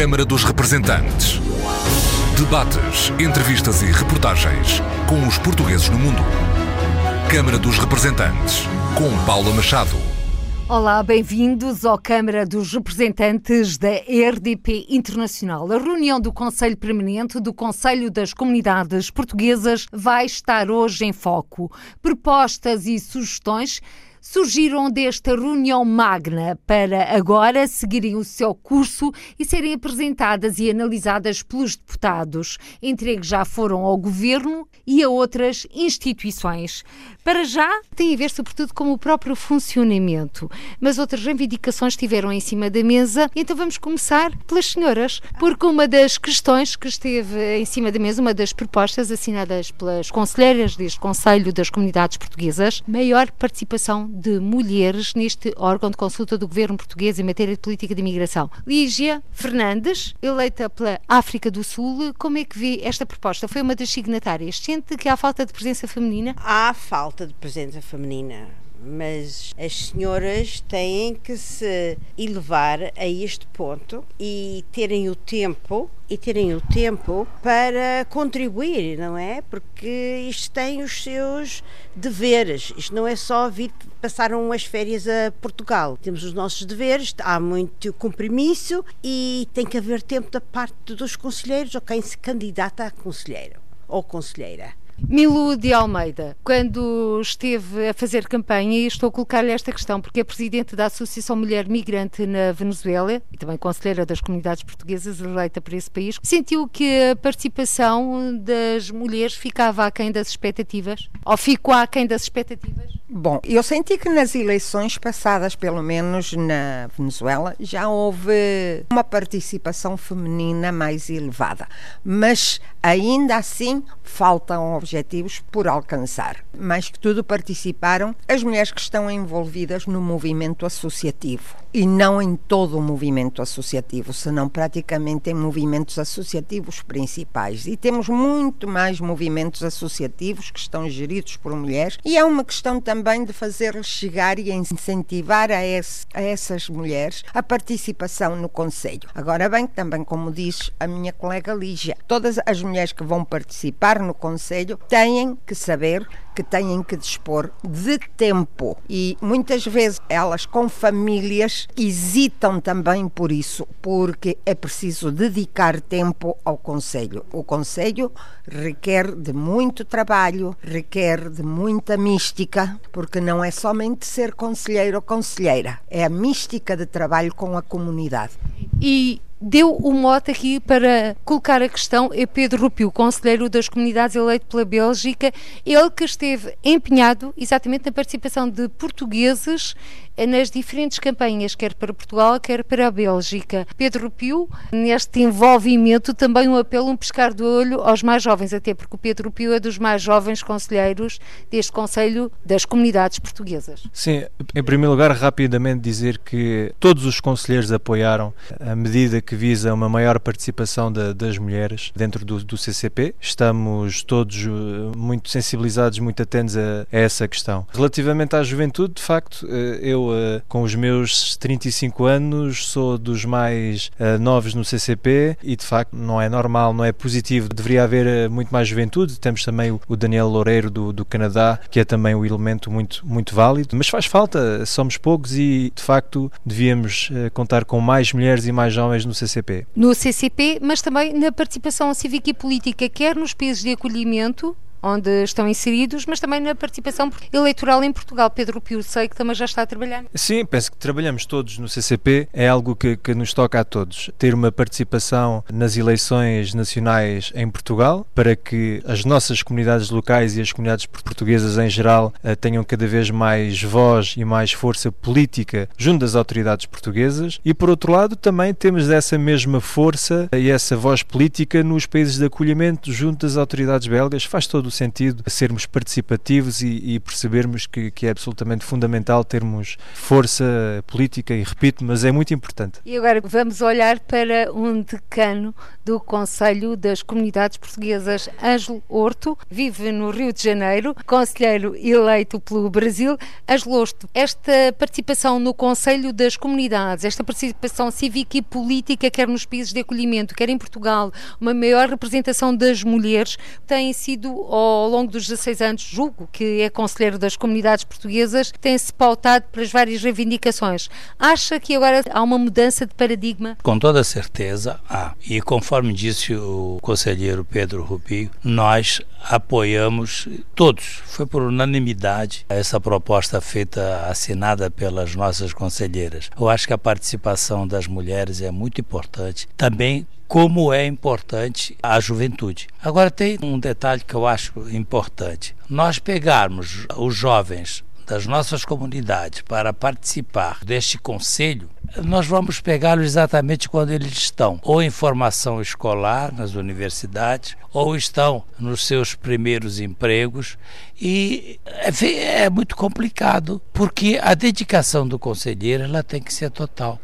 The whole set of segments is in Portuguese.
Câmara dos Representantes. Debates, entrevistas e reportagens com os portugueses no mundo. Câmara dos Representantes, com Paula Machado. Olá, bem-vindos ao Câmara dos Representantes da RDP Internacional. A reunião do Conselho Permanente do Conselho das Comunidades Portuguesas vai estar hoje em foco. Propostas e sugestões surgiram desta reunião magna para agora seguirem o seu curso e serem apresentadas e analisadas pelos deputados. Entregues já foram ao governo e a outras instituições. Para já, tem a ver sobretudo com o próprio funcionamento, mas outras reivindicações estiveram em cima da mesa. Então vamos começar pelas senhoras, porque uma das questões que esteve em cima da mesa, uma das propostas assinadas pelas conselheiras deste Conselho das Comunidades Portuguesas, maior participação de mulheres neste órgão de consulta do governo português em matéria de política de imigração. Lígia Fernandes, eleita pela África do Sul, como é que vê esta proposta? Foi uma das signatárias. Sente que há falta de presença feminina? Há falta de presença feminina, mas as senhoras têm que se elevar a este ponto e terem o tempo e terem o tempo para contribuir, não é? Porque isto tem os seus deveres. Isto não é só vir passar umas férias a Portugal. Temos os nossos deveres, há muito compromisso e tem que haver tempo da parte dos conselheiros ou quem se candidata a conselheiro ou conselheira. Milu de Almeida, quando esteve a fazer campanha, e estou a colocar-lhe esta questão, porque é presidente da Associação Mulher Migrante na Venezuela e também conselheira das comunidades portuguesas eleita para esse país, sentiu que a participação das mulheres ficava aquém das expectativas? Ou ficou aquém das expectativas? Bom, eu senti que nas eleições passadas, pelo menos na Venezuela, já houve uma participação feminina mais elevada, mas ainda assim faltam objetivos por alcançar. Mais que tudo participaram as mulheres que estão envolvidas no movimento associativo e não em todo o movimento associativo, senão praticamente em movimentos associativos principais. E temos muito mais movimentos associativos que estão geridos por mulheres e é uma questão também de fazer chegar e incentivar a, esse, a essas mulheres a participação no Conselho. Agora bem, também como diz a minha colega Lígia, todas as mulheres que vão participar no Conselho têm que saber que têm que dispor de tempo e muitas vezes elas com famílias hesitam também por isso, porque é preciso dedicar tempo ao conselho. O conselho requer de muito trabalho, requer de muita mística, porque não é somente ser conselheiro ou conselheira, é a mística de trabalho com a comunidade. E deu o mote aqui para colocar a questão é Pedro Rupio, conselheiro das comunidades eleito pela Bélgica, ele que esteve empenhado exatamente na participação de portugueses nas diferentes campanhas, quer para Portugal, quer para a Bélgica. Pedro Pio, neste envolvimento, também um apelo, um pescar do olho aos mais jovens, até porque o Pedro Pio é dos mais jovens conselheiros deste Conselho das Comunidades Portuguesas. Sim, em primeiro lugar, rapidamente dizer que todos os conselheiros apoiaram a medida que visa uma maior participação da, das mulheres dentro do, do, CCP. Estamos todos eh, muito sensibilizados, muito atentos a, a essa questão. Relativamente à juventude, de facto, eh, eu uh, com os meus 35 anos, sou dos mais uh, novos no CCP e de facto não é normal, não é positivo. Deveria haver uh, muito mais juventude. Temos também o, Daniel Loureiro do, do, Canadá, que é também um elemento muito, muito válido, mas faz falta, somos poucos e de facto devíamos contar com mais mulheres e mais homens no CCP. No CCP, mas também na participação cívica e política, quer nos países de acolhimento, onde estão inseridos, mas também na participação eleitoral em Portugal. Pedro Pio, sei que também já está a trabalhar. Sim, penso que trabalhamos todos no CCP, é algo que, que nos toca a todos. Ter uma participação nas eleições nacionais em Portugal, para que as nossas comunidades locais e as comunidades portuguesas em geral eh, tenham cada vez mais voz e mais força política junto das autoridades portuguesas. E por outro lado, também temos essa mesma força e essa voz política nos países de acolhimento junto das autoridades belgas. Faz todo o sentido sermos participativos e, e percebermos que, que, é absolutamente fundamental termos força política e repito, mas é muito importante. E agora vamos olhar para um decano do Conselho das Comunidades Portuguesas, Ângelo Horto, vive no Rio de Janeiro, conselheiro eleito pelo Brasil. Ângelo Horto, esta participação no Conselho das Comunidades, esta participação cívica e política, quer nos países de acolhimento, quer em Portugal, uma maior representação das mulheres, tem sido ao longo dos 16 anos, julgo que é conselheiro das comunidades portuguesas, tem-se pautado para as várias reivindicações. Acha que agora há uma mudança de paradigma? Com toda certeza há. E conforme disse o conselheiro Pedro Rubio, nós apoiamos todos, foi por unanimidade essa proposta feita, assinada pelas nossas conselheiras. Eu acho que a participação das mulheres é muito importante. Também como é importante a juventude. Agora tem um detalhe que eu acho importante. Nós pegarmos os jovens das nossas comunidades para participar deste conselho, nós vamos pegá-los exatamente quando eles estão ou em formação escolar nas universidades ou estão nos seus primeiros empregos. E é, é muito complicado porque a dedicação do conselheiro ela tem que ser total.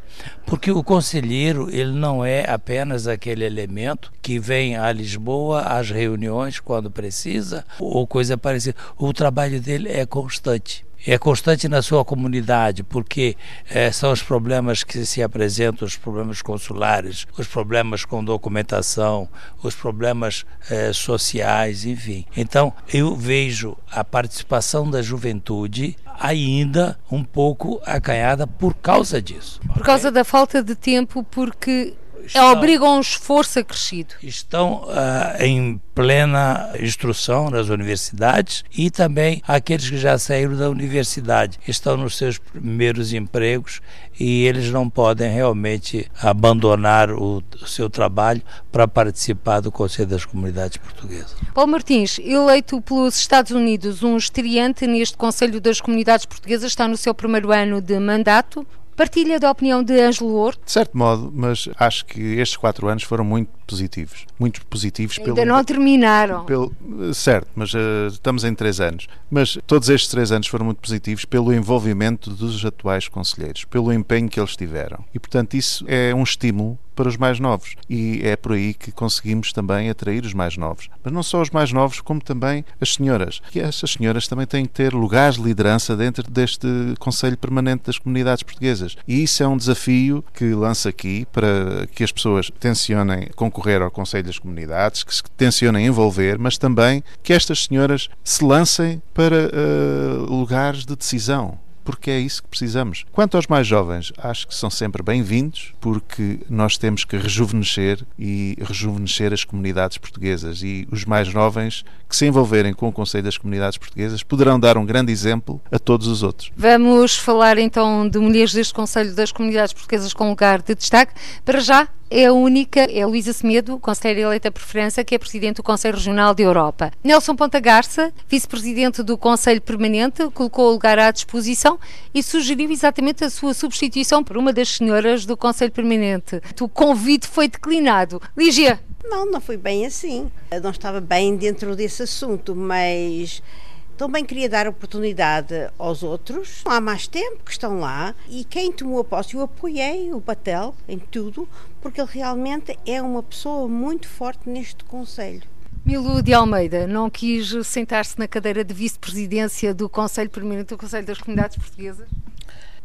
Porque o conselheiro ele não é apenas aquele elemento que vem a Lisboa às reuniões quando precisa ou coisa parecida. O trabalho dele é constante é constante na sua comunidade, porque é, são os problemas que se apresentam, os problemas consulares, os problemas com documentação, os problemas é, sociais, enfim. Então, eu vejo a participação da juventude ainda um pouco acanhada por causa disso. Por causa da falta de tempo, porque estão, obrigam um esforço acrescido. Estão uh, em plena instrução nas universidades e também aqueles que já saíram da universidade estão nos seus primeiros empregos e eles não podem realmente abandonar o, o seu trabalho para participar do Conselho das Comunidades Portuguesas. Paulo Martins, eleito pelos Estados Unidos, um estreante neste Conselho das Comunidades Portuguesas, está no seu primeiro ano de mandato. Partilha da opinião de Ângelo Horto? De certo modo, mas acho que estes quatro anos foram muito positivos. Muito positivos. Ainda pelo, não terminaram. Pelo, certo, mas uh, estamos em três anos. Mas todos estes três anos foram muito positivos pelo envolvimento dos atuais conselheiros, pelo empenho que eles tiveram. E, portanto, isso é um estímulo para os mais novos. E é por aí que conseguimos também atrair os mais novos. Mas não só os mais novos, como também as senhoras. E essas senhoras também têm que ter lugares de liderança dentro deste Conselho Permanente das Comunidades Portuguesas. E isso é um desafio que lanço aqui para que as pessoas tencionem concorrer ao Conselho das Comunidades, que se tencionem envolver, mas também que estas senhoras se lancem para uh, lugares de decisão porque é isso que precisamos. Quanto aos mais jovens, acho que são sempre bem-vindos, porque nós temos que rejuvenescer e rejuvenescer as comunidades portuguesas e os mais jovens que se envolverem com o Conselho das Comunidades Portuguesas poderão dar um grande exemplo a todos os outros. Vamos falar então de mulheres deste Conselho das Comunidades Portuguesas com lugar de destaque. Para já, é a única, é a Luísa Semedo, conselheira eleita por França, que é presidente do Conselho Regional da Europa. Nelson Ponta Garça, vice-presidente do Conselho Permanente, colocou o lugar à disposição e sugeriu exatamente a sua substituição por uma das senhoras do Conselho Permanente. O convite foi declinado. Lígia. Não, não foi bem assim. Eu não estava bem dentro desse assunto, mas também queria dar oportunidade aos outros. Há mais tempo que estão lá e quem tomou a posse, eu apoiei o Batel em tudo, porque ele realmente é uma pessoa muito forte neste Conselho. Milu de Almeida não quis sentar-se na cadeira de vice-presidência do Conselho Permanente do Conselho das Comunidades Portuguesas?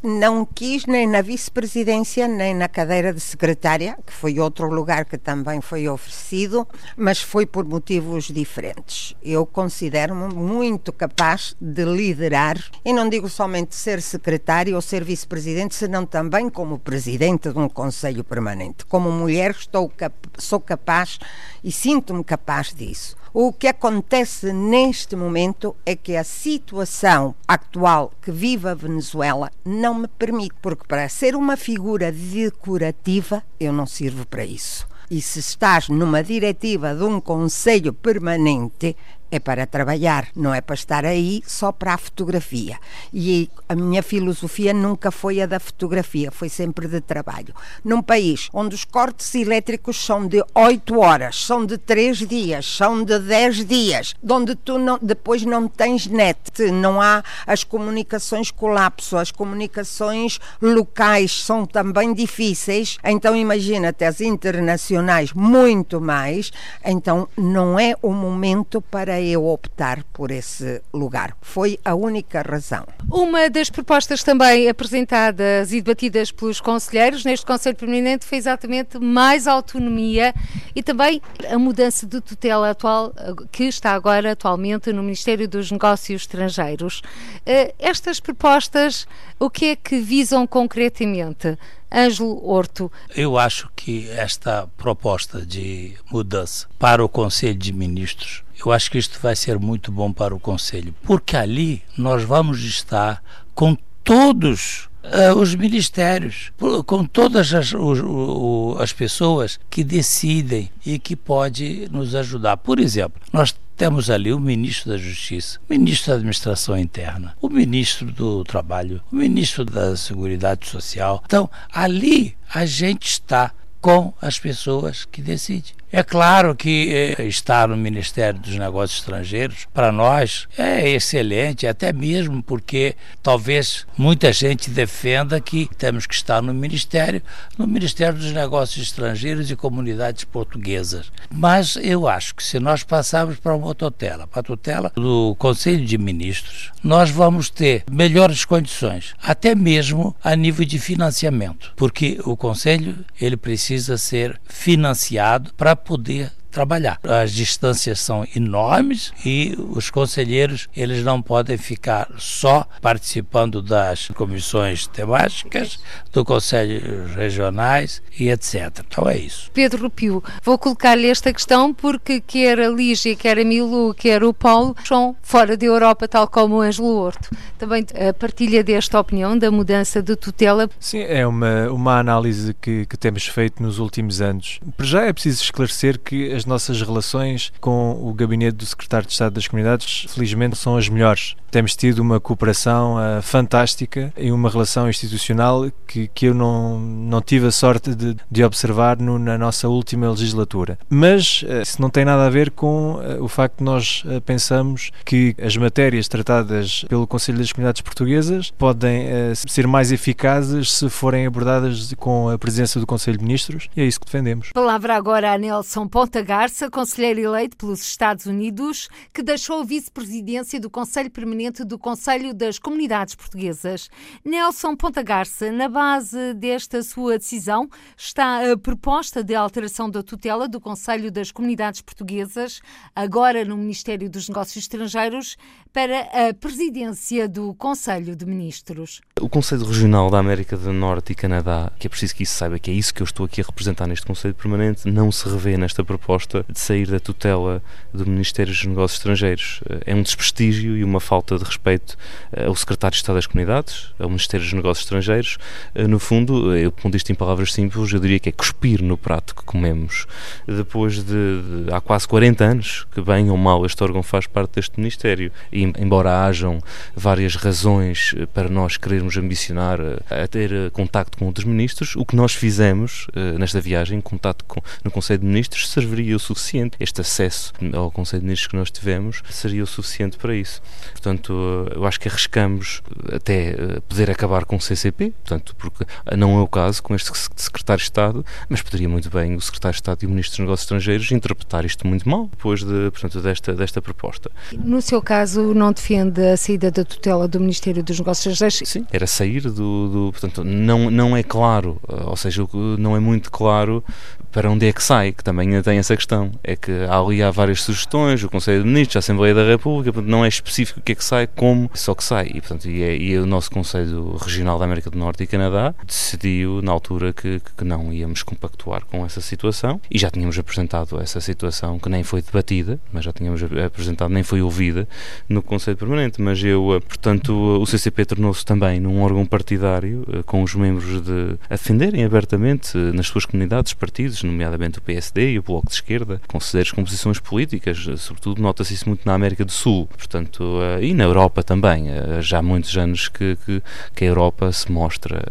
Não quis nem na vice-presidência, nem na cadeira de secretária, que foi outro lugar que também foi oferecido, mas foi por motivos diferentes. Eu considero-me muito capaz de liderar, e não digo somente ser secretária ou ser vice-presidente, senão também como presidente de um conselho permanente. Como mulher, estou cap sou capaz e sinto-me capaz disso. O que acontece neste momento é que a situação atual que vive a Venezuela não me permite, porque para ser uma figura decorativa eu não sirvo para isso. E se estás numa diretiva de um conselho permanente, é para trabalhar, não é para estar aí só para a fotografia. E a minha filosofia nunca foi a da fotografia, foi sempre de trabalho. Num país onde os cortes elétricos são de 8 horas, são de 3 dias, são de 10 dias, onde tu não, depois não tens net, não há as comunicações colapso, as comunicações locais são também difíceis, então imagina-te as internacionais muito mais, então não é o momento para eu optar por esse lugar. Foi a única razão. Uma das propostas também apresentadas e debatidas pelos conselheiros neste Conselho Permanente foi exatamente mais autonomia e também a mudança de tutela atual que está agora atualmente no Ministério dos Negócios Estrangeiros. Eh, estas propostas, o que é que visam concretamente? Ângelo Horto. Eu acho que esta proposta de mudança para o Conselho de Ministros, eu acho que isto vai ser muito bom para o Conselho, porque ali nós vamos estar com todos uh, os ministérios, com todas as, o, o, as pessoas que decidem e que podem nos ajudar. Por exemplo, nós temos ali o ministro da Justiça, o ministro da Administração Interna, o ministro do Trabalho, o ministro da Seguridade Social. Então, ali a gente está com as pessoas que decidem. É claro que eh, estar no Ministério dos Negócios Estrangeiros, para nós, é excelente, até mesmo porque talvez muita gente defenda que temos que estar no Ministério, no Ministério dos Negócios Estrangeiros e Comunidades Portuguesas. Mas eu acho que se nós passarmos para uma tutela, para a tutela do Conselho de Ministros, nós vamos ter melhores condições, até mesmo a nível de financiamento, porque o Conselho ele precisa ser financiado para poder trabalhar. As distâncias são enormes e os conselheiros eles não podem ficar só participando das comissões temáticas, do conselho regionais e etc. Então é isso. Pedro Rupio, vou colocar-lhe esta questão porque quer a Lígia, quer a Milu, quer o Paulo são fora da Europa, tal como o Ângelo Horto. Também a eh, partilha desta opinião da mudança de tutela? Sim, é uma, uma análise que, que temos feito nos últimos anos. Para já é preciso esclarecer que as nossas relações com o gabinete do secretário de Estado das Comunidades, felizmente, são as melhores. Temos tido uma cooperação uh, fantástica e uma relação institucional que, que eu não, não tive a sorte de, de observar no, na nossa última legislatura. Mas uh, isso não tem nada a ver com uh, o facto de nós pensamos que as matérias tratadas pelo Conselho das Comunidades Portuguesas podem ser mais eficazes se forem abordadas com a presença do Conselho de Ministros e é isso que defendemos. Palavra agora a Nelson Ponta Garça, conselheiro eleito pelos Estados Unidos, que deixou a vice-presidência do Conselho Permanente do Conselho das Comunidades Portuguesas. Nelson Ponta Garça, na base desta sua decisão está a proposta de alteração da tutela do Conselho das Comunidades Portuguesas, agora no Ministério dos Negócios Estrangeiros, para a presidência do Conselho de Ministros. O Conselho Regional da América do Norte e Canadá, que é preciso que isso saiba que é isso que eu estou aqui a representar neste Conselho Permanente, não se revê nesta proposta de sair da tutela do Ministério dos Negócios Estrangeiros. É um desprestígio e uma falta de respeito eh, ao Secretário de Estado das Comunidades, ao Ministério dos Negócios Estrangeiros. Eh, no fundo, eu pondo isto em palavras simples, eu diria que é cuspir no prato que comemos. Depois de, de há quase 40 anos que, bem ou mal, este órgão faz parte deste Ministério. E, embora hajam várias razões eh, para nós querermos ambicionar a ter contacto com outros ministros, o que nós fizemos nesta viagem, contato com, no Conselho de Ministros, serviria o suficiente. Este acesso ao Conselho de Ministros que nós tivemos seria o suficiente para isso. Portanto, eu acho que arriscamos até eh, poder acabar com o CCP, portanto, porque não é o caso com este secretário de Estado, mas poderia muito bem o secretário de Estado e o ministro dos Negócios Estrangeiros interpretar isto muito mal depois de, portanto, desta, desta proposta. No seu caso, não defende a saída da tutela do Ministério dos Negócios Estrangeiros? Sim, era sair do, do portanto, não, não é claro, ou seja, não é muito claro para onde é que sai, que também tem essa questão. É que ali há várias sugestões, o Conselho de Ministros, a Assembleia da República, não é específico o que é que sai, como só que sai. E, portanto, e, é, e o nosso Conselho Regional da América do Norte e Canadá decidiu, na altura, que, que não íamos compactuar com essa situação e já tínhamos apresentado essa situação, que nem foi debatida, mas já tínhamos apresentado, nem foi ouvida no Conselho Permanente. Mas eu, portanto, o CCP tornou-se também num órgão partidário, eh, com os membros de a defenderem abertamente nas suas comunidades, partidos, nomeadamente o PSD e o Bloco de Esquerda, com posições políticas, sobretudo nota-se isso muito na América do Sul, portanto, uh, e na Europa também. Uh, já há muitos anos que, que, que a Europa se mostra,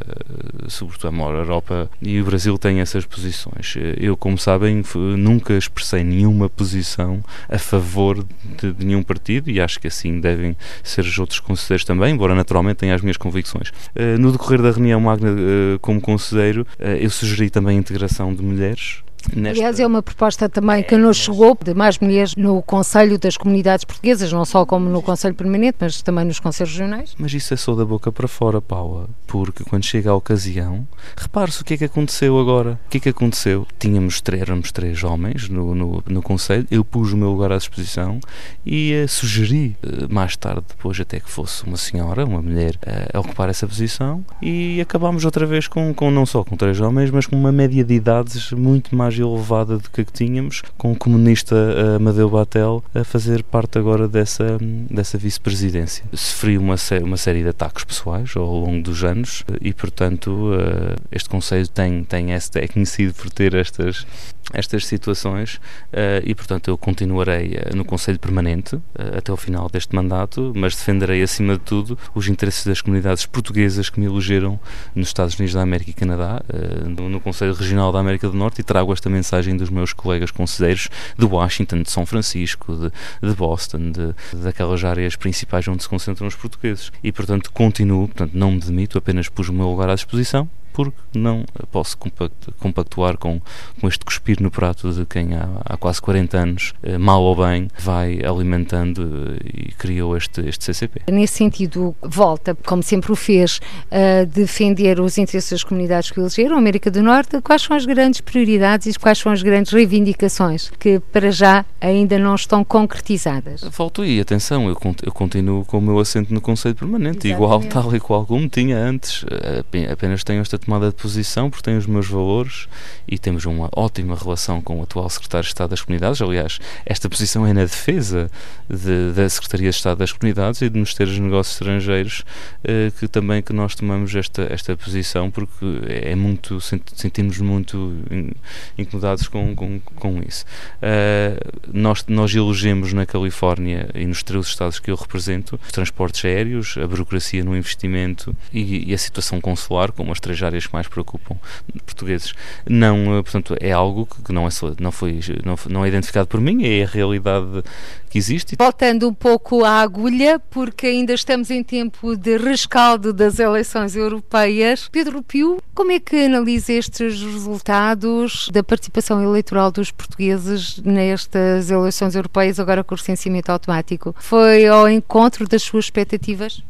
sobretudo a Europa e o Brasil têm essas posições. Eu, como sabem, nunca expressei nenhuma posição a favor de, de nenhum partido e acho que assim devem ser os outros conselheiros também, embora naturalmente tenha as minhas convicções. No decorrer da reunião Magna, como conselheiro, eu sugeri também a integração de mulheres Nesta... Aliás, é uma proposta também que nos chegou de mais mulheres no Conselho das Comunidades Portuguesas, não só como no Conselho Permanente, mas também nos Conselhos Regionais. Mas isso é só da boca para fora, Paula, porque quando chega a ocasião, repare-se o que é que aconteceu agora. O que é que aconteceu? Tínhamos, éramos três homens no, no, no Conselho, eu pus o meu lugar à disposição e uh, sugeri, uh, mais tarde, depois até que fosse uma senhora, uma mulher, uh, a ocupar essa posição e acabámos outra vez com, com não só com três homens, mas com uma média de idades muito mais mais elevada do que a que tínhamos, com o comunista uh, Amadeu Batel a fazer parte agora dessa, dessa vice-presidência. Sofri uma, uma série de ataques pessoais ao longo dos anos e, portanto, uh, este Conselho tem, tem este, é conhecido por ter estas estas situações e, portanto, eu continuarei no Conselho Permanente até o final deste mandato, mas defenderei, acima de tudo, os interesses das comunidades portuguesas que me elegeram nos Estados Unidos da América e Canadá, no, Conselho Regional da América do Norte, e trago esta mensagem dos meus colegas conselheiros de Washington, de São Francisco, de, de Boston, de, daquelas áreas principais onde se concentram os portugueses. E, portanto, continuo, portanto, não me demito, apenas pus o meu lugar à disposição porque não posso compactuar com, com este cuspir no prato de quem há, há quase 40 anos, eh, mal ou bem, vai alimentando eh, e criou este, este CCP. Nesse sentido, volta, como sempre o fez, a defender os interesses das comunidades que elegeram, América do Norte, quais são as grandes prioridades e quais são as grandes reivindicações que para já ainda não estão concretizadas? Volto aí, atenção, eu, eu continuo com o meu assento no Conselho Permanente, Exatamente. igual tal e qual como tinha antes, eh, apenas tenho esta tomada de posição porque tem os meus valores e temos uma ótima relação com o atual Secretário de Estado das Comunidades. Aliás, esta posição é na defesa de, da Secretaria de Estado das Comunidades e do Ministério dos Negócios Estrangeiros eh, que também que nós tomamos esta, esta posição porque é muito sentimos muito incomodados com, com, com isso. Uh, nós, nós elegemos na Califórnia e nos três estados que eu represento os transportes aéreos, a burocracia no investimento e, e a situação consular, como as três áreas que mais preocupam portugueses. Não, eh, portanto, é algo que não, é, não, foi, não, não é identificado por mim, é a realidade que existe. Voltando um pouco à agulha, porque ainda estamos em tempo de rescaldo das eleições europeias. Pedro Pio, como é que analisa estes resultados da participação eleitoral dos portugueses nestas eleições europeias, agora com o recenseamento automático? Foi ao encontro das suas expectativas?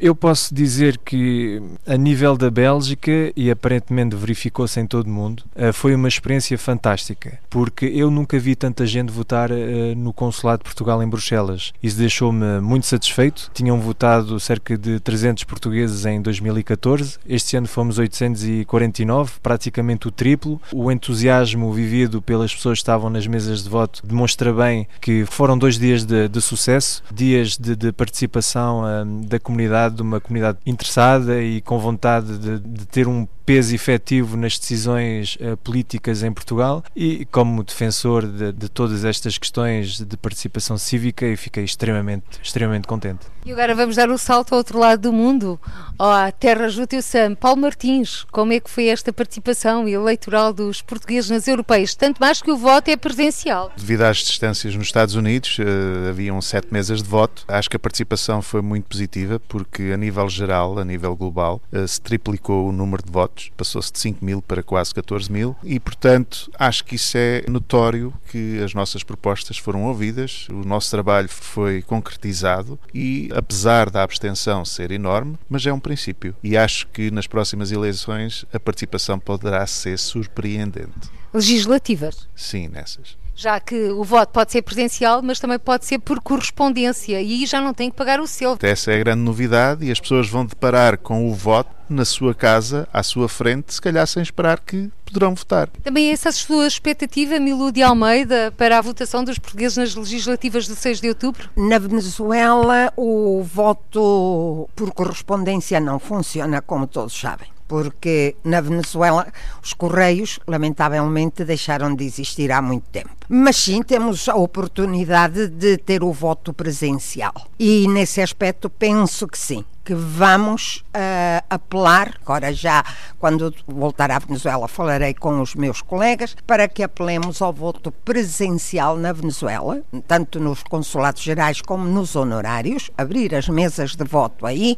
Eu posso dizer que, a nível da Bélgica, e aparentemente verificou-se em todo o mundo, eh, foi uma experiência fantástica, porque eu nunca vi tanta gente votar eh, no Consulado de Portugal em Bruxelas. Isso deixou-me muito satisfeito. Tinham votado cerca de 300 portugueses em 2014, este ano fomos 849, praticamente o triplo. O entusiasmo vivido pelas pessoas que estavam nas mesas de voto demonstra bem que foram dois dias de, de sucesso, dias de, de participação um, da comunidade comunidade, de uma comunidade interessada e com vontade de, de ter um peso efetivo nas decisões uh, políticas em Portugal e como defensor de, de, todas estas questões de participação cívica eu fiquei extremamente, extremamente contente. E agora vamos dar o salto ao outro lado do mundo, à terra Sam. Paulo Martins, como é que foi esta participação eleitoral dos portugueses nas europeias? Tanto mais que o voto é presencial. Devido às distâncias nos Estados Unidos, uh, haviam sete mesas de voto. Acho que a participação foi muito positiva porque a nível geral, a nível global, uh, se triplicou o número de votos votos, passou-se de 5 mil para quase 14 mil e, portanto, acho que isso é notório que as nossas propostas foram ouvidas, o nosso trabalho foi concretizado e, apesar da abstenção ser enorme, mas é um princípio. E acho que nas próximas eleições a participação poderá ser surpreendente. Legislativas? Sim, nessas já que o voto pode ser presencial, mas também pode ser por correspondência e aí já não tem que pagar o selo. Essa é a grande novidade e as pessoas vão deparar com o voto na sua casa, à sua frente, se calhar sem esperar que poderão votar. Também é essa a sua expectativa, Milu de Almeida, para a votação dos portugueses nas legislativas de 6 de outubro? Na Venezuela, o voto por correspondência não funciona, como todos sabem. Porque na Venezuela os correios, lamentavelmente, deixaram de existir há muito tempo. Mas sim, temos a oportunidade de ter o voto presencial. E nesse aspecto penso que sim, que vamos uh, apelar, agora já quando voltar à Venezuela falarei com os meus colegas, para que apelemos ao voto presencial na Venezuela, tanto nos consulados gerais como nos honorários, abrir as mesas de voto aí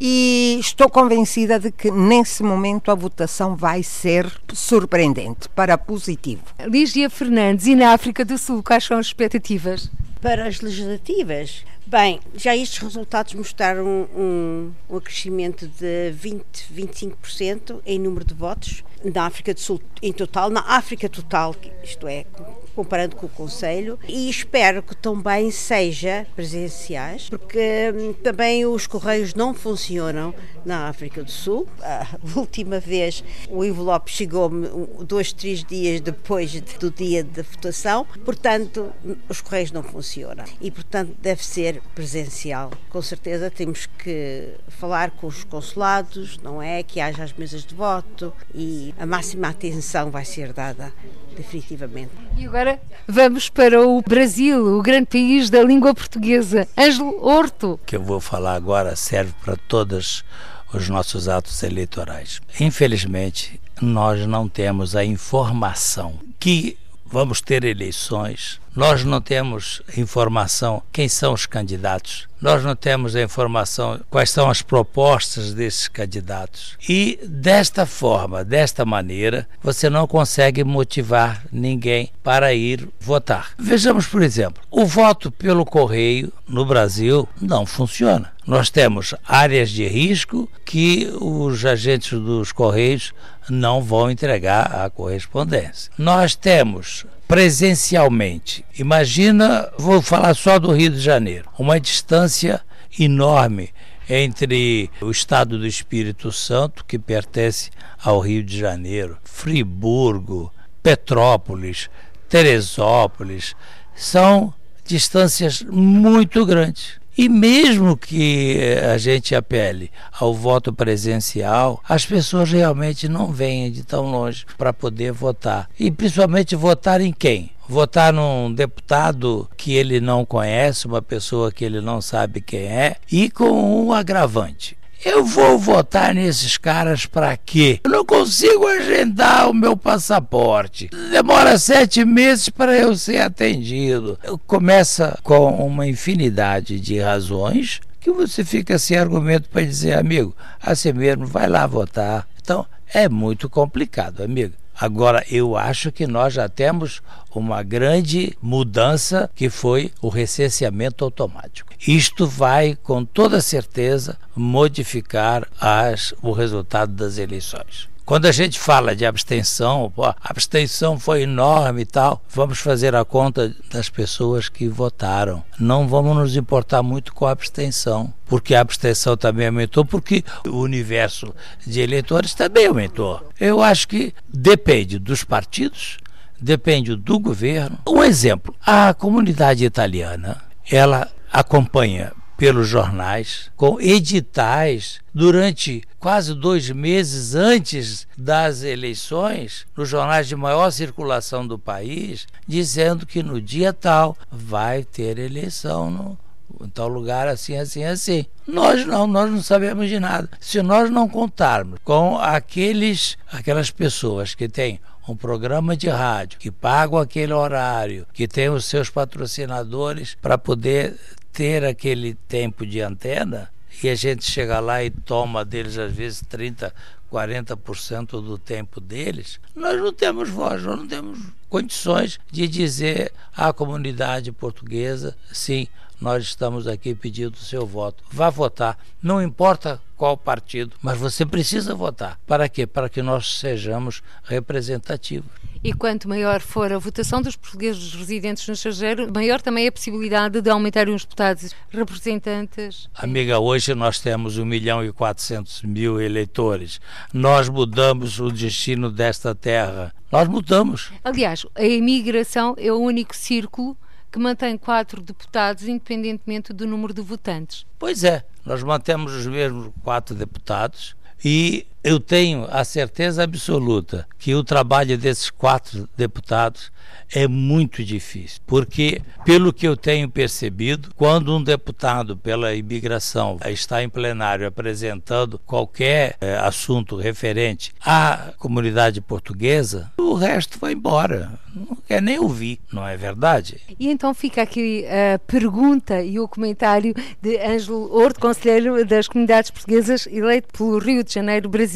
e estou convencida de que nesse momento a votação vai ser surpreendente para positivo. Lígia Fernandes, e na África do Sul, quais são as expectativas? Para as legislativas, Bem, já estes resultados mostraram um, um crescimento de 20, 25% em número de votos na África do Sul em total, na África total, isto é, comparando com o Conselho, e espero que também seja presenciais, porque hum, também os correios não funcionam na África do Sul. A última vez o envelope chegou-me dois, três dias depois do dia da votação, portanto, os correios não funcionam e, portanto, deve ser presencial. Com certeza temos que falar com os consulados, não é? Que haja as mesas de voto e a máxima atenção vai ser dada definitivamente. E agora vamos para o Brasil, o grande país da língua portuguesa. Ângelo Horto. O que eu vou falar agora serve para todos os nossos atos eleitorais. Infelizmente, nós não temos a informação que vamos ter eleições. Nós não temos informação quem são os candidatos nós não temos a informação quais são as propostas desses candidatos. E desta forma, desta maneira, você não consegue motivar ninguém para ir votar. Vejamos, por exemplo, o voto pelo correio no Brasil não funciona. Nós temos áreas de risco que os agentes dos correios não vão entregar a correspondência. Nós temos presencialmente. Imagina, vou falar só do Rio de Janeiro, uma distância enorme entre o estado do Espírito Santo, que pertence ao Rio de Janeiro, Friburgo, Petrópolis, Teresópolis, são distâncias muito grandes. E mesmo que a gente apele ao voto presencial, as pessoas realmente não vêm de tão longe para poder votar. E principalmente votar em quem? Votar num deputado que ele não conhece, uma pessoa que ele não sabe quem é, e com um agravante. Eu vou votar nesses caras para quê? Eu não consigo agendar o meu passaporte. Demora sete meses para eu ser atendido. Começa com uma infinidade de razões que você fica sem argumento para dizer, amigo, assim mesmo, vai lá votar. Então, é muito complicado, amigo. Agora, eu acho que nós já temos uma grande mudança que foi o recenseamento automático. Isto vai, com toda certeza, modificar as, o resultado das eleições. Quando a gente fala de abstenção, pô, a abstenção foi enorme e tal, vamos fazer a conta das pessoas que votaram. Não vamos nos importar muito com a abstenção, porque a abstenção também aumentou, porque o universo de eleitores também aumentou. Eu acho que depende dos partidos, depende do governo. Um exemplo, a comunidade italiana, ela acompanha pelos jornais, com editais durante quase dois meses antes das eleições, nos jornais de maior circulação do país, dizendo que no dia tal vai ter eleição no, em tal lugar assim, assim, assim. Nós não, nós não sabemos de nada. Se nós não contarmos com aqueles, aquelas pessoas que têm um programa de rádio, que pagam aquele horário, que tem os seus patrocinadores para poder ter aquele tempo de antena e a gente chega lá e toma deles às vezes 30, 40% do tempo deles, nós não temos voz, nós não temos condições de dizer à comunidade portuguesa, sim, nós estamos aqui pedindo o seu voto. Vá votar, não importa qual partido, mas você precisa votar. Para quê? Para que nós sejamos representativos. E quanto maior for a votação dos portugueses residentes no estrangeiro, maior também é a possibilidade de aumentarem os deputados representantes. Amiga, hoje nós temos 1 milhão e 400 mil eleitores. Nós mudamos o destino desta terra. Nós mudamos. Aliás, a imigração é o único círculo que mantém quatro deputados independentemente do número de votantes. Pois é, nós mantemos os mesmos quatro deputados e eu tenho a certeza absoluta que o trabalho desses quatro deputados é muito difícil, porque, pelo que eu tenho percebido, quando um deputado pela imigração está em plenário apresentando qualquer é, assunto referente à comunidade portuguesa, o resto vai embora. Não quer nem ouvir, não é verdade? E então fica aqui a pergunta e o comentário de Ângelo Horto, conselheiro das comunidades portuguesas, eleito pelo Rio de Janeiro, Brasil.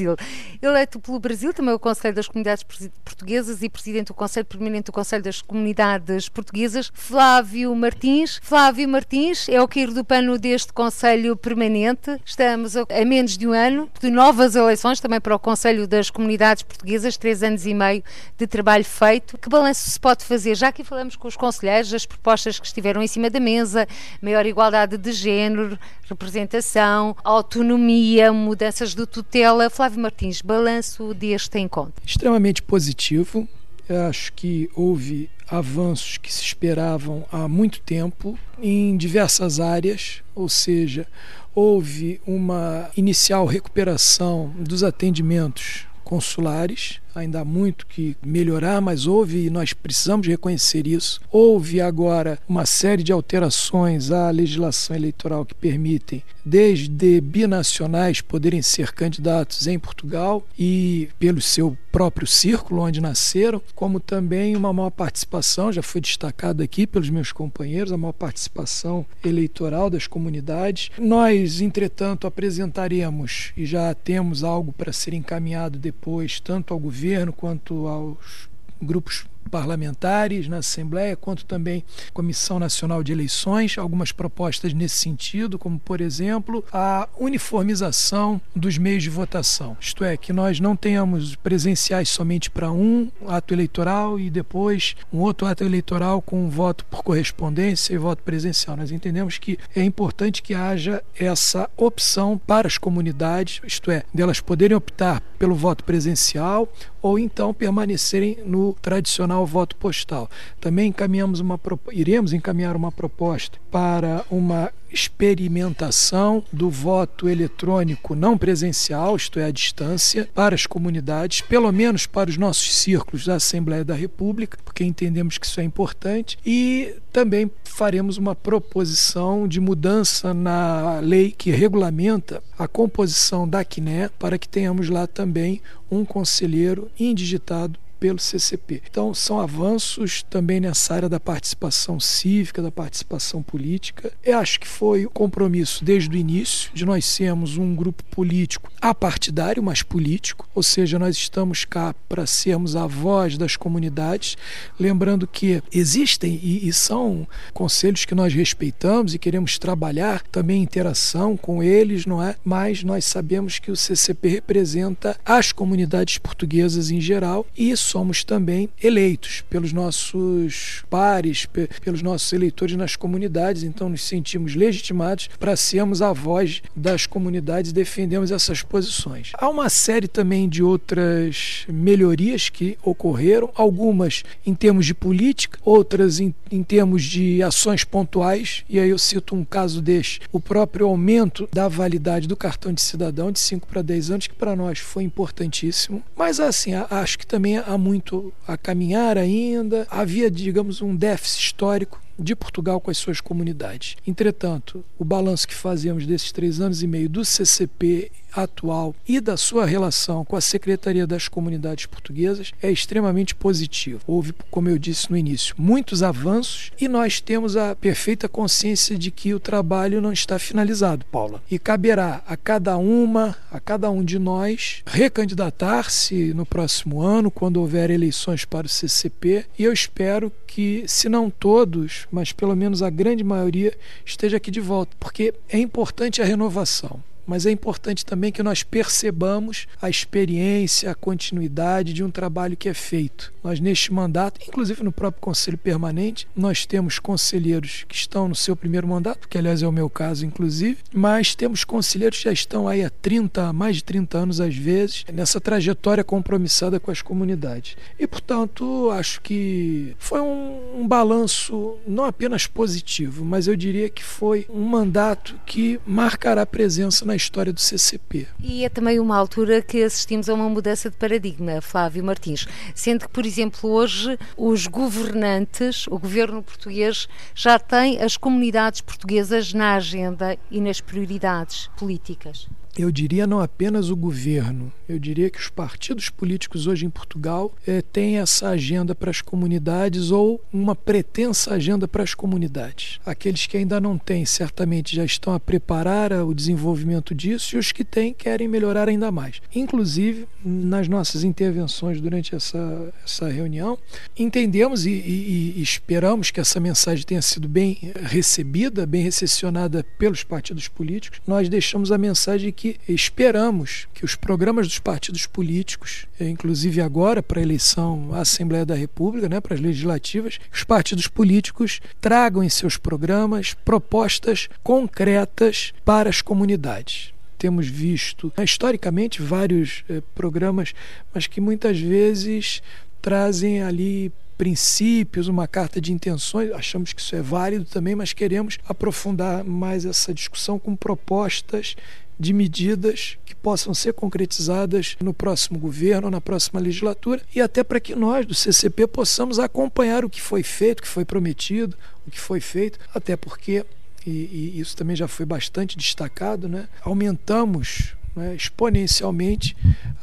Eleito pelo Brasil, também o Conselho das Comunidades Portuguesas e presidente do Conselho Permanente do Conselho das Comunidades Portuguesas, Flávio Martins. Flávio Martins é o cair do pano deste Conselho Permanente. Estamos a menos de um ano de novas eleições também para o Conselho das Comunidades Portuguesas, três anos e meio de trabalho feito. Que balanço se pode fazer? Já que falamos com os conselheiros, as propostas que estiveram em cima da mesa, maior igualdade de género, representação, autonomia, mudanças de tutela. Flávio Martins, balanço deste encontro? Extremamente positivo. Eu acho que houve avanços que se esperavam há muito tempo em diversas áreas, ou seja, houve uma inicial recuperação dos atendimentos consulares, ainda há muito que melhorar, mas houve e nós precisamos reconhecer isso. Houve agora uma série de alterações à legislação eleitoral que permitem, desde binacionais poderem ser candidatos em Portugal e pelo seu próprio círculo onde nasceram, como também uma maior participação, já foi destacado aqui pelos meus companheiros, a maior participação eleitoral das comunidades. Nós, entretanto, apresentaremos e já temos algo para ser encaminhado depois, tanto ao governo governo quanto aos grupos parlamentares na Assembleia, quanto também Comissão Nacional de Eleições, algumas propostas nesse sentido, como, por exemplo, a uniformização dos meios de votação. Isto é, que nós não tenhamos presenciais somente para um ato eleitoral e depois um outro ato eleitoral com voto por correspondência e voto presencial. Nós entendemos que é importante que haja essa opção para as comunidades, isto é, delas poderem optar pelo voto presencial ou então permanecerem no tradicional voto postal. Também encaminhamos uma iremos encaminhar uma proposta para uma experimentação do voto eletrônico não presencial, isto é, à distância, para as comunidades, pelo menos para os nossos círculos da Assembleia da República, porque entendemos que isso é importante, e também faremos uma proposição de mudança na lei que regulamenta a composição da CNE para que tenhamos lá também um conselheiro indigitado pelo CCP. Então, são avanços também nessa área da participação cívica, da participação política. Eu acho que foi o compromisso desde o início de nós sermos um grupo político apartidário, mas político, ou seja, nós estamos cá para sermos a voz das comunidades, lembrando que existem e, e são conselhos que nós respeitamos e queremos trabalhar também interação com eles, não é? Mas nós sabemos que o CCP representa as comunidades portuguesas em geral e isso somos também eleitos pelos nossos pares, pelos nossos eleitores nas comunidades, então nos sentimos legitimados para sermos a voz das comunidades e defendemos essas posições. Há uma série também de outras melhorias que ocorreram, algumas em termos de política, outras em, em termos de ações pontuais, e aí eu cito um caso deste, o próprio aumento da validade do cartão de cidadão de 5 para 10 anos, que para nós foi importantíssimo. Mas assim, acho que também há muito a caminhar ainda. Havia, digamos, um déficit histórico de Portugal com as suas comunidades. Entretanto, o balanço que fazemos desses três anos e meio do CCP atual e da sua relação com a Secretaria das Comunidades Portuguesas é extremamente positivo. Houve, como eu disse no início, muitos avanços e nós temos a perfeita consciência de que o trabalho não está finalizado, Paula. E caberá a cada uma, a cada um de nós, recandidatar-se no próximo ano, quando houver eleições para o CCP, e eu espero que, se não todos, mas pelo menos a grande maioria, esteja aqui de volta, porque é importante a renovação mas é importante também que nós percebamos a experiência, a continuidade de um trabalho que é feito. Nós, neste mandato, inclusive no próprio Conselho Permanente, nós temos conselheiros que estão no seu primeiro mandato, que aliás é o meu caso, inclusive, mas temos conselheiros que já estão aí há 30, mais de 30 anos, às vezes, nessa trajetória compromissada com as comunidades. E, portanto, acho que foi um, um balanço não apenas positivo, mas eu diria que foi um mandato que marcará presença na história do CCP. E é também uma altura que assistimos a uma mudança de paradigma, Flávio Martins, sendo que, por exemplo, hoje os governantes, o governo português, já tem as comunidades portuguesas na agenda e nas prioridades políticas eu diria não apenas o governo, eu diria que os partidos políticos hoje em Portugal é, têm essa agenda para as comunidades ou uma pretensa agenda para as comunidades. Aqueles que ainda não têm, certamente já estão a preparar o desenvolvimento disso e os que têm querem melhorar ainda mais. Inclusive, nas nossas intervenções durante essa, essa reunião, entendemos e, e, e esperamos que essa mensagem tenha sido bem recebida, bem recepcionada pelos partidos políticos. Nós deixamos a mensagem que que esperamos que os programas dos partidos políticos, eh, inclusive agora para a eleição à Assembleia da República, né, para as legislativas, os partidos políticos tragam em seus programas propostas concretas para as comunidades. Temos visto né, historicamente vários eh, programas, mas que muitas vezes trazem ali princípios, uma carta de intenções. Achamos que isso é válido também, mas queremos aprofundar mais essa discussão com propostas de medidas que possam ser concretizadas no próximo governo, na próxima legislatura, e até para que nós do CCP possamos acompanhar o que foi feito, o que foi prometido, o que foi feito, até porque, e, e isso também já foi bastante destacado, né? aumentamos né, exponencialmente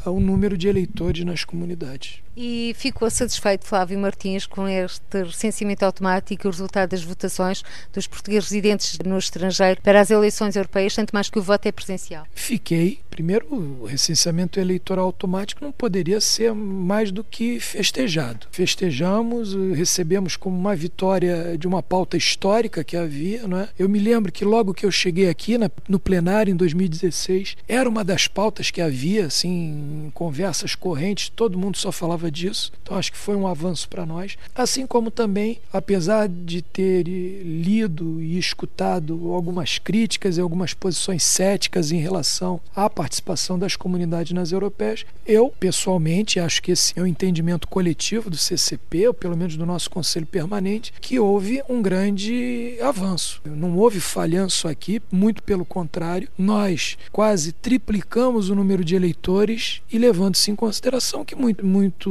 o número de eleitores nas comunidades. E ficou satisfeito, Flávio Martins, com este recenseamento automático e o resultado das votações dos portugueses residentes no estrangeiro para as eleições europeias, tanto mais que o voto é presencial? Fiquei. Primeiro, o recenseamento eleitoral automático não poderia ser mais do que festejado. Festejamos, recebemos como uma vitória de uma pauta histórica que havia. Não é? Eu me lembro que logo que eu cheguei aqui na, no plenário em 2016, era uma das pautas que havia, assim, conversas correntes, todo mundo só falava disso. Então acho que foi um avanço para nós. Assim como também, apesar de ter lido e escutado algumas críticas e algumas posições céticas em relação à participação das comunidades nas europeias, eu pessoalmente acho que esse é o entendimento coletivo do CCP, ou pelo menos do nosso Conselho Permanente, que houve um grande avanço. Não houve falhanço aqui, muito pelo contrário, nós quase triplicamos o número de eleitores e levando-se em consideração que muito, muito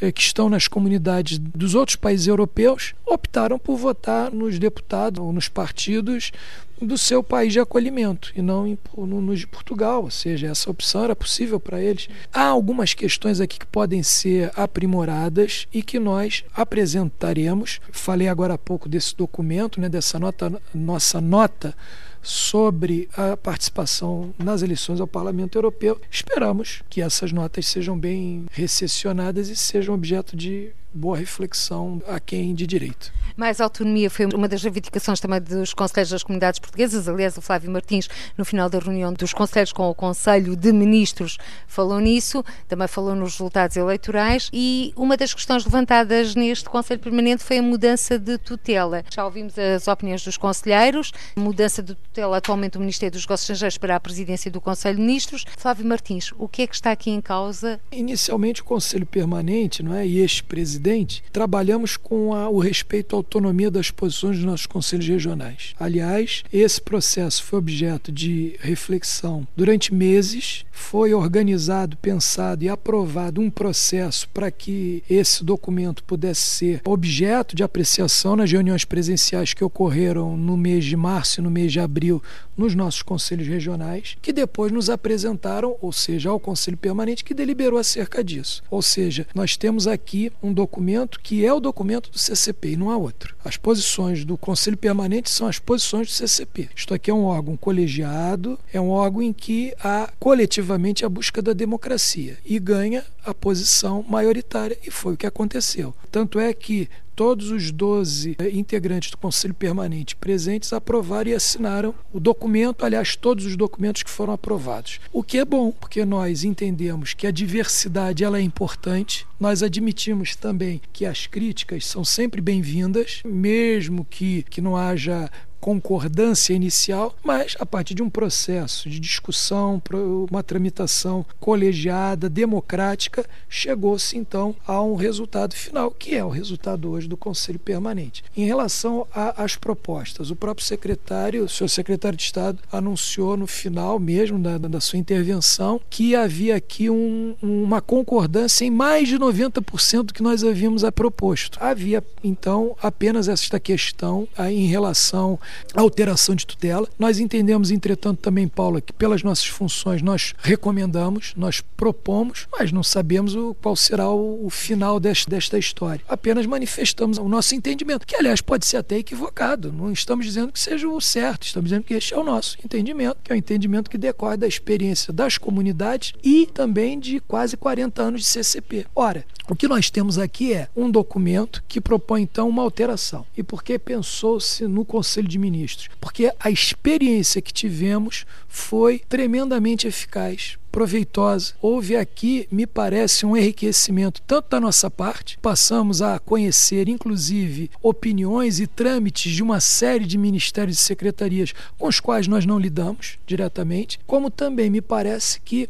eh, que estão nas comunidades dos outros países europeus optaram por votar nos deputados ou nos partidos do seu país de acolhimento e não no, no de Portugal, ou seja, essa opção era possível para eles. Há algumas questões aqui que podem ser aprimoradas e que nós apresentaremos. Falei agora há pouco desse documento, né, dessa nota, nossa nota sobre a participação nas eleições ao Parlamento Europeu. Esperamos que essas notas sejam bem recepcionadas e sejam objeto de boa reflexão a quem de direito. Mais autonomia foi uma das reivindicações também dos conselheiros das comunidades portuguesas. Aliás, o Flávio Martins, no final da reunião dos conselheiros com o Conselho de Ministros, falou nisso, também falou nos resultados eleitorais. E uma das questões levantadas neste Conselho Permanente foi a mudança de tutela. Já ouvimos as opiniões dos conselheiros, mudança de tutela atualmente do Ministério dos Negócios Estrangeiros para a presidência do Conselho de Ministros. Flávio Martins, o que é que está aqui em causa? Inicialmente, o Conselho Permanente não é, e este presidente trabalhamos com a, o respeito ao autonomia das posições dos nossos conselhos regionais. Aliás, esse processo foi objeto de reflexão durante meses, foi organizado, pensado e aprovado um processo para que esse documento pudesse ser objeto de apreciação nas reuniões presenciais que ocorreram no mês de março e no mês de abril nos nossos conselhos regionais, que depois nos apresentaram, ou seja, ao Conselho Permanente, que deliberou acerca disso. Ou seja, nós temos aqui um documento que é o documento do CCP e não há outro. As posições do Conselho Permanente são as posições do CCP. Isto aqui é um órgão colegiado, é um órgão em que há coletivamente a busca da democracia e ganha a posição maioritária, e foi o que aconteceu. Tanto é que todos os 12 eh, integrantes do Conselho Permanente presentes aprovaram e assinaram o documento, aliás, todos os documentos que foram aprovados. O que é bom, porque nós entendemos que a diversidade ela é importante. Nós admitimos também que as críticas são sempre bem-vindas, mesmo que, que não haja concordância inicial, mas a partir de um processo de discussão, uma tramitação colegiada, democrática, chegou-se então a um resultado final, que é o resultado hoje do Conselho Permanente. Em relação às propostas, o próprio secretário, o senhor secretário de Estado, anunciou no final mesmo da, da sua intervenção que havia aqui um, uma concordância em mais de 90% do que nós havíamos proposto. Havia então apenas esta questão em relação alteração de tutela. Nós entendemos, entretanto, também, Paula, que pelas nossas funções nós recomendamos, nós propomos, mas não sabemos o, qual será o, o final desta, desta história. Apenas manifestamos o nosso entendimento, que aliás pode ser até equivocado. Não estamos dizendo que seja o certo, estamos dizendo que este é o nosso entendimento, que é o entendimento que decorre da experiência das comunidades e também de quase 40 anos de CCP. Ora, o que nós temos aqui é um documento que propõe então uma alteração. E por que pensou-se no Conselho de Ministros? Porque a experiência que tivemos foi tremendamente eficaz proveitosa. Houve aqui, me parece, um enriquecimento tanto da nossa parte, passamos a conhecer, inclusive, opiniões e trâmites de uma série de ministérios e secretarias com os quais nós não lidamos diretamente, como também me parece que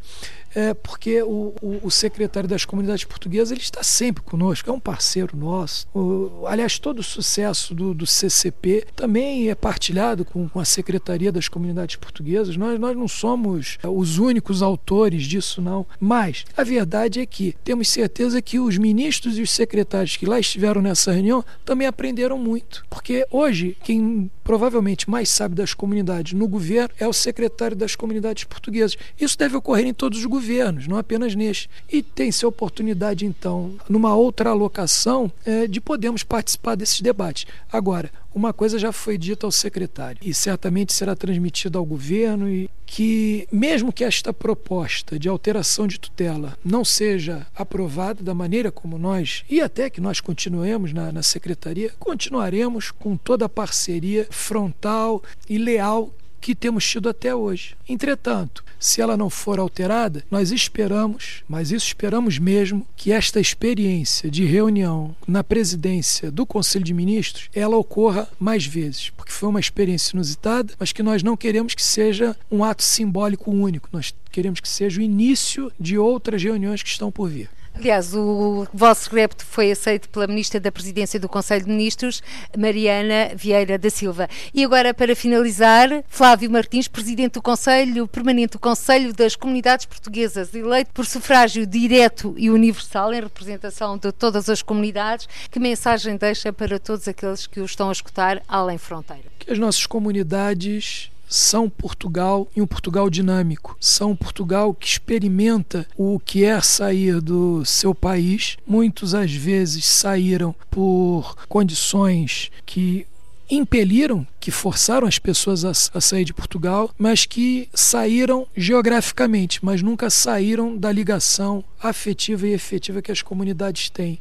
é porque o, o, o, secretário das comunidades portuguesas ele está sempre conosco, é um parceiro nosso. O, aliás, todo o sucesso do, do CCP também é partilhado com, com, a Secretaria das Comunidades Portuguesas. Nós, nós não somos é, os únicos autores disso, não. Mas a verdade é que temos certeza que os ministros e os secretários que lá estiveram nessa reunião também aprenderam muito. Porque hoje, quem provavelmente mais sabe das comunidades no governo é o secretário das comunidades portuguesas. Isso deve ocorrer em todos os governos, não apenas neste. E tem-se a oportunidade, então, numa outra alocação, é, de podermos participar desses debates. Agora, uma coisa já foi dita ao secretário e certamente será transmitida ao governo e que mesmo que esta proposta de alteração de tutela não seja aprovada da maneira como nós e até que nós continuemos na, na secretaria, continuaremos com toda a parceria frontal e leal que temos tido até hoje. Entretanto, se ela não for alterada, nós esperamos, mas isso esperamos mesmo, que esta experiência de reunião na presidência do Conselho de Ministros, ela ocorra mais vezes, porque foi uma experiência inusitada, mas que nós não queremos que seja um ato simbólico único. Nós queremos que seja o início de outras reuniões que estão por vir. Aliás, o vosso repto foi aceito pela Ministra da Presidência do Conselho de Ministros, Mariana Vieira da Silva. E agora, para finalizar, Flávio Martins, Presidente do Conselho Permanente do Conselho das Comunidades Portuguesas, eleito por sufrágio direto e universal, em representação de todas as comunidades, que mensagem deixa para todos aqueles que o estão a escutar além fronteira? Que as nossas comunidades são Portugal e um Portugal dinâmico. São Portugal que experimenta o que é sair do seu país. Muitos às vezes saíram por condições que impeliram, que forçaram as pessoas a, a, sair de Portugal, mas que saíram geograficamente, mas nunca saíram da ligação afetiva e efetiva que as comunidades têm,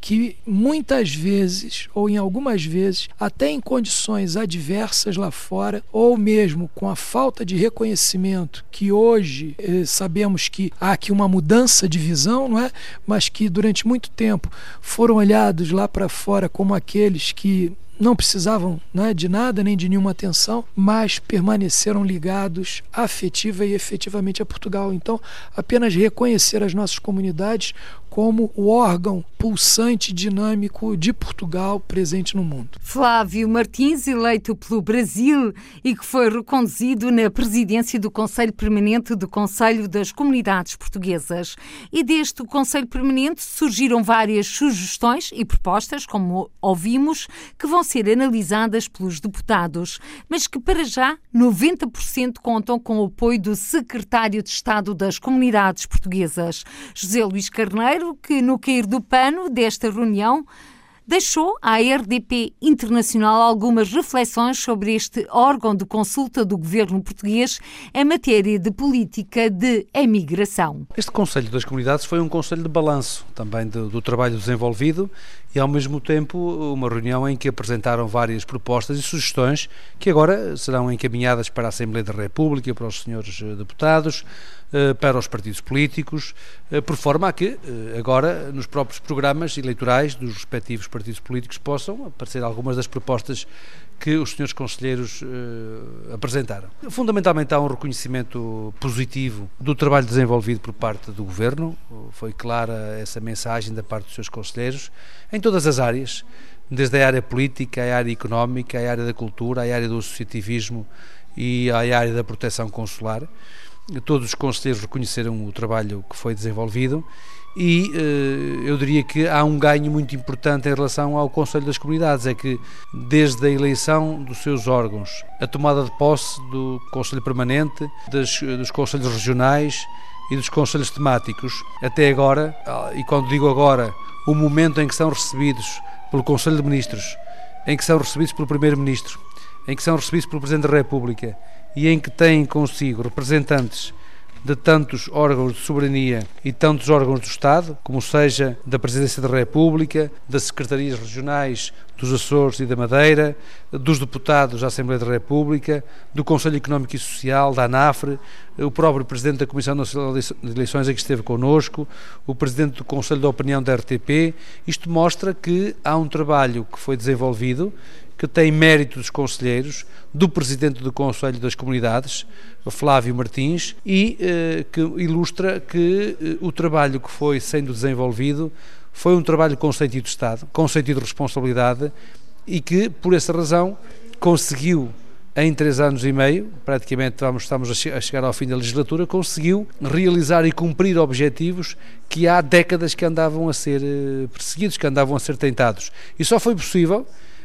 que muitas vezes, ou em algumas vezes, até em condições adversas lá fora, ou mesmo com a falta de reconhecimento, que hoje eh, sabemos que há aqui uma mudança de visão, não é? Mas que durante muito tempo foram olhados lá para fora como aqueles que não precisavam né, de nada nem de nenhuma atenção, mas permaneceram ligados afetiva e efetivamente a Portugal. Então, apenas reconhecer as nossas comunidades como o órgão pulsante dinâmico de Portugal presente no mundo. Flávio Martins, eleito pelo Brasil e que foi reconduzido na presidência do Conselho Permanente do Conselho das Comunidades Portuguesas. E deste Conselho Permanente surgiram várias sugestões e propostas, como ouvimos, que vão ser analisadas pelos deputados, mas que para já 90% contam com o apoio do Secretário de Estado das Comunidades Portuguesas, José Luís Carneiro que, no cair do pano desta reunião, deixou à RDP Internacional algumas reflexões sobre este órgão de consulta do governo português em matéria de política de emigração. Este Conselho das Comunidades foi um conselho de balanço também do, do trabalho desenvolvido e, ao mesmo tempo, uma reunião em que apresentaram várias propostas e sugestões que agora serão encaminhadas para a Assembleia da República, para os senhores deputados, para os partidos políticos, por forma a que agora nos próprios programas eleitorais dos respectivos partidos políticos possam aparecer algumas das propostas que os senhores conselheiros apresentaram. Fundamentalmente há um reconhecimento positivo do trabalho desenvolvido por parte do Governo, foi clara essa mensagem da parte dos seus conselheiros, em todas as áreas, desde a área política, à área económica, à área da cultura, à área do associativismo e à área da proteção consular. Todos os conselheiros reconheceram o trabalho que foi desenvolvido e uh, eu diria que há um ganho muito importante em relação ao Conselho das Comunidades, é que desde a eleição dos seus órgãos, a tomada de posse do Conselho Permanente, das, dos Conselhos Regionais e dos Conselhos Temáticos, até agora, e quando digo agora, o momento em que são recebidos pelo Conselho de Ministros, em que são recebidos pelo Primeiro-Ministro, em que são recebidos pelo Presidente da República e em que têm consigo representantes de tantos órgãos de soberania e tantos órgãos do Estado, como seja da Presidência da República, das Secretarias Regionais dos Açores e da Madeira, dos deputados da Assembleia da República, do Conselho Económico e Social, da ANAFRE, o próprio Presidente da Comissão Nacional de Eleições que esteve connosco, o Presidente do Conselho da Opinião da RTP. Isto mostra que há um trabalho que foi desenvolvido que tem mérito dos conselheiros, do Presidente do Conselho das Comunidades, Flávio Martins, e eh, que ilustra que eh, o trabalho que foi sendo desenvolvido foi um trabalho com sentido de Estado, com sentido de responsabilidade e que, por essa razão, conseguiu em três anos e meio, praticamente vamos, estamos a chegar ao fim da legislatura, conseguiu realizar e cumprir objetivos que há décadas que andavam a ser eh, perseguidos, que andavam a ser tentados. E só foi possível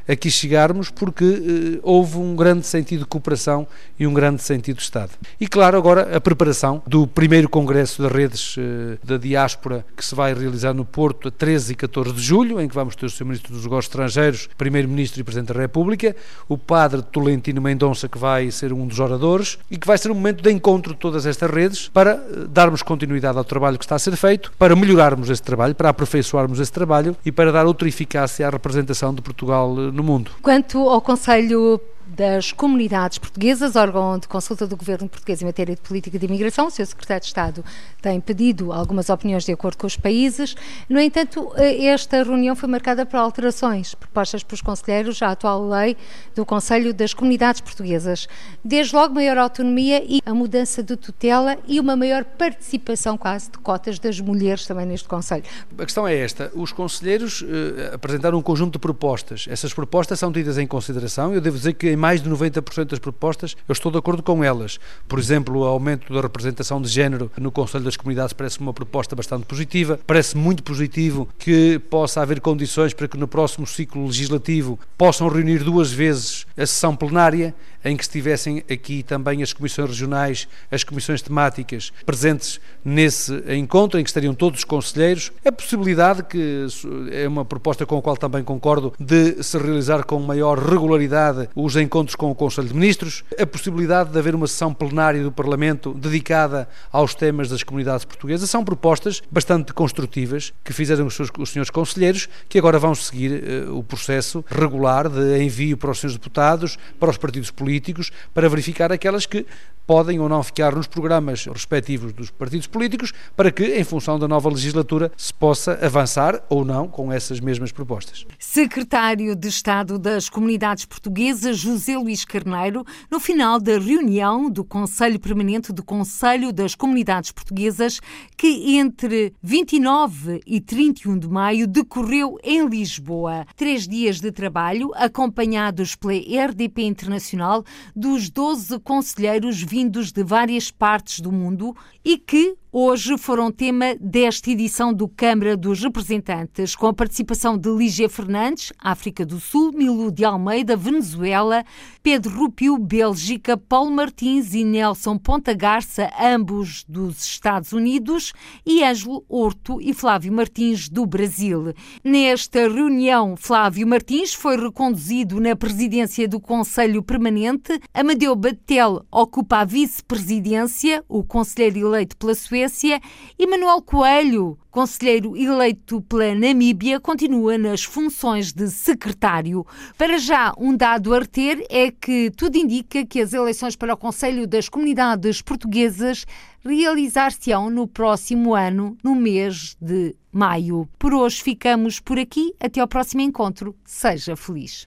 aqui chegarmos porque uh, houve um grande sentido de cooperação e um grande sentido de Estado. E claro, agora a preparação do primeiro Congresso das Redes uh, da Diáspora que se vai realizar no Porto a 13 e 14 de julho, em que vamos ter o Sr. Ministro dos Negócios Estrangeiros, Primeiro-Ministro e Presidente da República, o Padre Tolentino Mendonça que vai ser um dos oradores e que vai ser um momento de encontro de todas estas redes para uh, darmos continuidade ao trabalho que está a ser feito, para melhorarmos esse trabalho, para aperfeiçoarmos esse trabalho e para dar outra eficácia à representação de Portugal no mundo. Quanto ao Conselho das comunidades portuguesas, órgão de consulta do governo português em matéria de política de imigração. O seu secretário de Estado tem pedido algumas opiniões de acordo com os países. No entanto, esta reunião foi marcada por alterações propostas pelos conselheiros à atual lei do Conselho das Comunidades Portuguesas. Desde logo, maior autonomia e a mudança de tutela e uma maior participação quase de cotas das mulheres também neste Conselho. A questão é esta: os conselheiros eh, apresentaram um conjunto de propostas. Essas propostas são tidas em consideração. Eu devo dizer que em mais de 90% das propostas eu estou de acordo com elas. Por exemplo, o aumento da representação de género no Conselho das Comunidades parece uma proposta bastante positiva. Parece muito positivo que possa haver condições para que no próximo ciclo legislativo possam reunir duas vezes a sessão plenária, em que estivessem aqui também as comissões regionais, as comissões temáticas presentes nesse encontro, em que estariam todos os conselheiros. A possibilidade, que é uma proposta com a qual também concordo, de se realizar com maior regularidade os encontros encontros com o Conselho de Ministros, a possibilidade de haver uma sessão plenária do Parlamento dedicada aos temas das comunidades portuguesas, são propostas bastante construtivas que fizeram os, seus, os senhores conselheiros, que agora vão seguir uh, o processo regular de envio para os senhores deputados, para os partidos políticos, para verificar aquelas que podem ou não ficar nos programas respectivos dos partidos políticos, para que, em função da nova legislatura, se possa avançar ou não com essas mesmas propostas. Secretário de Estado das Comunidades Portuguesas, José Luís Carneiro, no final da reunião do Conselho Permanente do Conselho das Comunidades Portuguesas, que entre 29 e 31 de maio decorreu em Lisboa. Três dias de trabalho, acompanhados pela RDP Internacional, dos 12 conselheiros vindos de várias partes do mundo e que hoje foram tema desta edição do Câmara dos Representantes, com a participação de Lígia Fernandes, África do Sul, Milu de Almeida, Venezuela, Pedro Rupio, Bélgica, Paulo Martins e Nelson Ponta Garça, ambos dos Estados Unidos, e Ângelo Horto e Flávio Martins, do Brasil. Nesta reunião, Flávio Martins foi reconduzido na presidência do Conselho Permanente, Amadeu Batel ocupa a vice-presidência, o conselheiro eleito pela Suécia, Suécia e Manuel Coelho, conselheiro eleito pela Namíbia, continua nas funções de secretário. Para já, um dado a reter é que tudo indica que as eleições para o Conselho das Comunidades Portuguesas realizar-se-ão no próximo ano, no mês de maio. Por hoje ficamos por aqui. Até ao próximo encontro. Seja feliz.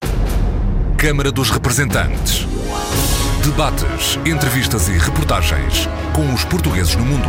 Câmara dos Representantes. Debates, entrevistas e reportagens com os portugueses no mundo.